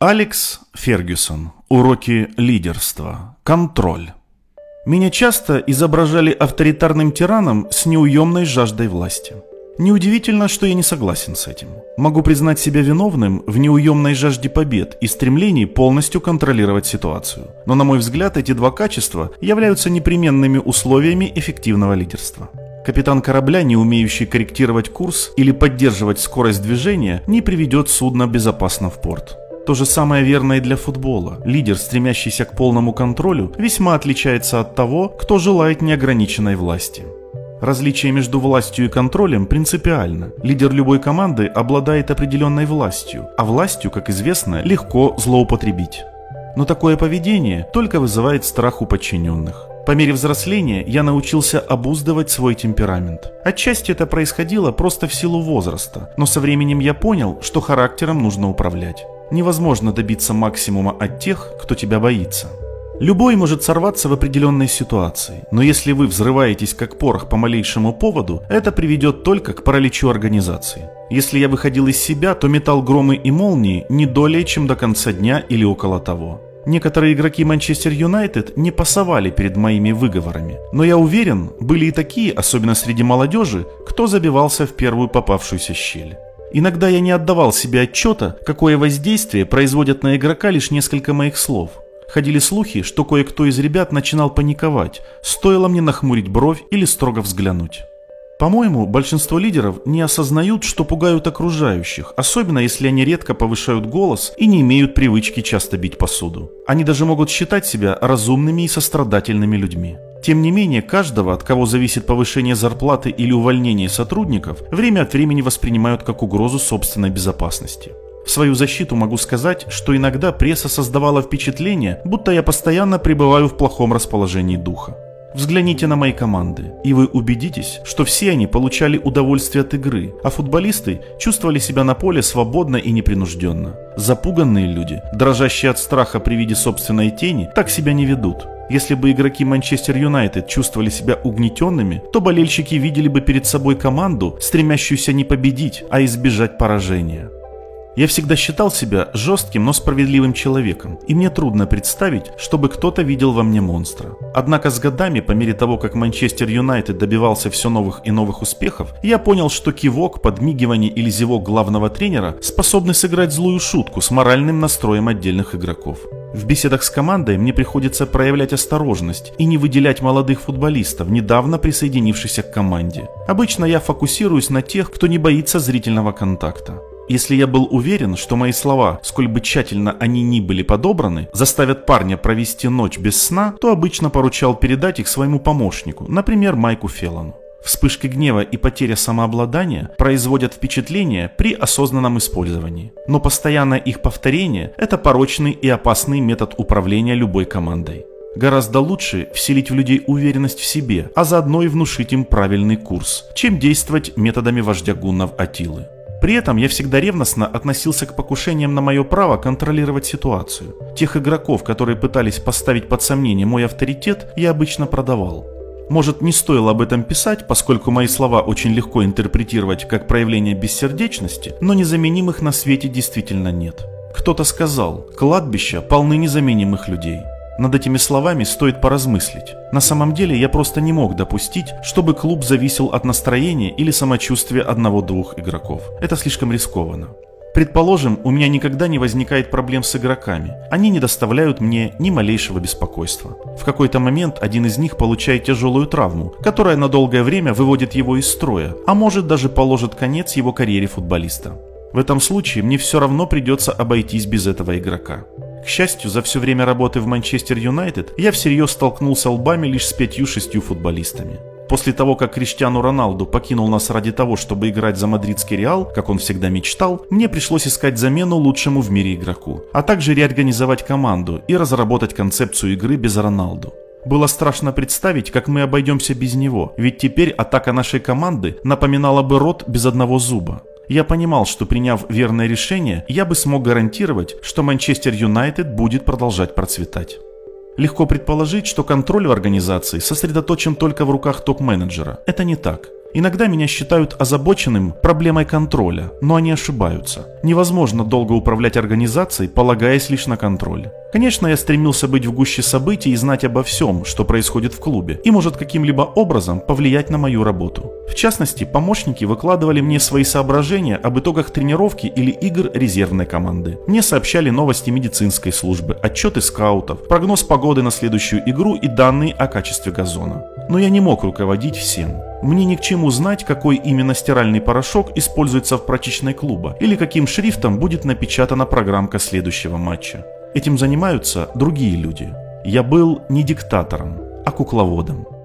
Алекс Фергюсон. Уроки лидерства. Контроль. Меня часто изображали авторитарным тираном с неуемной жаждой власти. Неудивительно, что я не согласен с этим. Могу признать себя виновным в неуемной жажде побед и стремлении полностью контролировать ситуацию. Но, на мой взгляд, эти два качества являются непременными условиями эффективного лидерства. Капитан корабля, не умеющий корректировать курс или поддерживать скорость движения, не приведет судно безопасно в порт. То же самое верно и для футбола. Лидер, стремящийся к полному контролю, весьма отличается от того, кто желает неограниченной власти. Различие между властью и контролем принципиально. Лидер любой команды обладает определенной властью, а властью, как известно, легко злоупотребить. Но такое поведение только вызывает страх у подчиненных. По мере взросления я научился обуздывать свой темперамент. Отчасти это происходило просто в силу возраста, но со временем я понял, что характером нужно управлять. Невозможно добиться максимума от тех, кто тебя боится. Любой может сорваться в определенной ситуации, но если вы взрываетесь как порох по малейшему поводу, это приведет только к параличу организации. Если я выходил из себя, то метал громы и молнии не долей, чем до конца дня или около того. Некоторые игроки Манчестер Юнайтед не пасовали перед моими выговорами, но я уверен, были и такие, особенно среди молодежи, кто забивался в первую попавшуюся щель. Иногда я не отдавал себе отчета, какое воздействие производят на игрока лишь несколько моих слов. Ходили слухи, что кое-кто из ребят начинал паниковать, стоило мне нахмурить бровь или строго взглянуть. По-моему, большинство лидеров не осознают, что пугают окружающих, особенно если они редко повышают голос и не имеют привычки часто бить посуду. Они даже могут считать себя разумными и сострадательными людьми. Тем не менее, каждого, от кого зависит повышение зарплаты или увольнение сотрудников, время от времени воспринимают как угрозу собственной безопасности. В свою защиту могу сказать, что иногда пресса создавала впечатление, будто я постоянно пребываю в плохом расположении духа. Взгляните на мои команды, и вы убедитесь, что все они получали удовольствие от игры, а футболисты чувствовали себя на поле свободно и непринужденно. Запуганные люди, дрожащие от страха при виде собственной тени, так себя не ведут. Если бы игроки Манчестер Юнайтед чувствовали себя угнетенными, то болельщики видели бы перед собой команду, стремящуюся не победить, а избежать поражения. Я всегда считал себя жестким, но справедливым человеком, и мне трудно представить, чтобы кто-то видел во мне монстра. Однако с годами, по мере того, как Манчестер Юнайтед добивался все новых и новых успехов, я понял, что кивок, подмигивание или зевок главного тренера способны сыграть злую шутку с моральным настроем отдельных игроков. В беседах с командой мне приходится проявлять осторожность и не выделять молодых футболистов, недавно присоединившихся к команде. Обычно я фокусируюсь на тех, кто не боится зрительного контакта. Если я был уверен, что мои слова, сколь бы тщательно они ни были подобраны, заставят парня провести ночь без сна, то обычно поручал передать их своему помощнику, например, Майку Феллону. Вспышки гнева и потеря самообладания производят впечатление при осознанном использовании. Но постоянное их повторение – это порочный и опасный метод управления любой командой. Гораздо лучше вселить в людей уверенность в себе, а заодно и внушить им правильный курс, чем действовать методами вождя гуннов Атилы. При этом я всегда ревностно относился к покушениям на мое право контролировать ситуацию. Тех игроков, которые пытались поставить под сомнение мой авторитет, я обычно продавал. Может, не стоило об этом писать, поскольку мои слова очень легко интерпретировать как проявление бессердечности, но незаменимых на свете действительно нет. Кто-то сказал, кладбища полны незаменимых людей. Над этими словами стоит поразмыслить. На самом деле я просто не мог допустить, чтобы клуб зависел от настроения или самочувствия одного-двух игроков. Это слишком рискованно. Предположим, у меня никогда не возникает проблем с игроками. Они не доставляют мне ни малейшего беспокойства. В какой-то момент один из них получает тяжелую травму, которая на долгое время выводит его из строя, а может даже положит конец его карьере футболиста. В этом случае мне все равно придется обойтись без этого игрока. К счастью, за все время работы в Манчестер Юнайтед я всерьез столкнулся лбами лишь с пятью-шестью футболистами. После того, как Криштиану Роналду покинул нас ради того, чтобы играть за мадридский Реал, как он всегда мечтал, мне пришлось искать замену лучшему в мире игроку, а также реорганизовать команду и разработать концепцию игры без Роналду. Было страшно представить, как мы обойдемся без него, ведь теперь атака нашей команды напоминала бы рот без одного зуба. Я понимал, что приняв верное решение, я бы смог гарантировать, что Манчестер Юнайтед будет продолжать процветать. Легко предположить, что контроль в организации сосредоточен только в руках топ-менеджера. Это не так. Иногда меня считают озабоченным проблемой контроля, но они ошибаются. Невозможно долго управлять организацией, полагаясь лишь на контроль. Конечно, я стремился быть в гуще событий и знать обо всем, что происходит в клубе, и может каким-либо образом повлиять на мою работу. В частности, помощники выкладывали мне свои соображения об итогах тренировки или игр резервной команды. Мне сообщали новости медицинской службы, отчеты скаутов, прогноз погоды на следующую игру и данные о качестве газона. Но я не мог руководить всем. Мне ни к чему знать, какой именно стиральный порошок используется в прачечной клуба, или каким шрифтом будет напечатана программка следующего матча. Этим занимаются другие люди. Я был не диктатором, а кукловодом.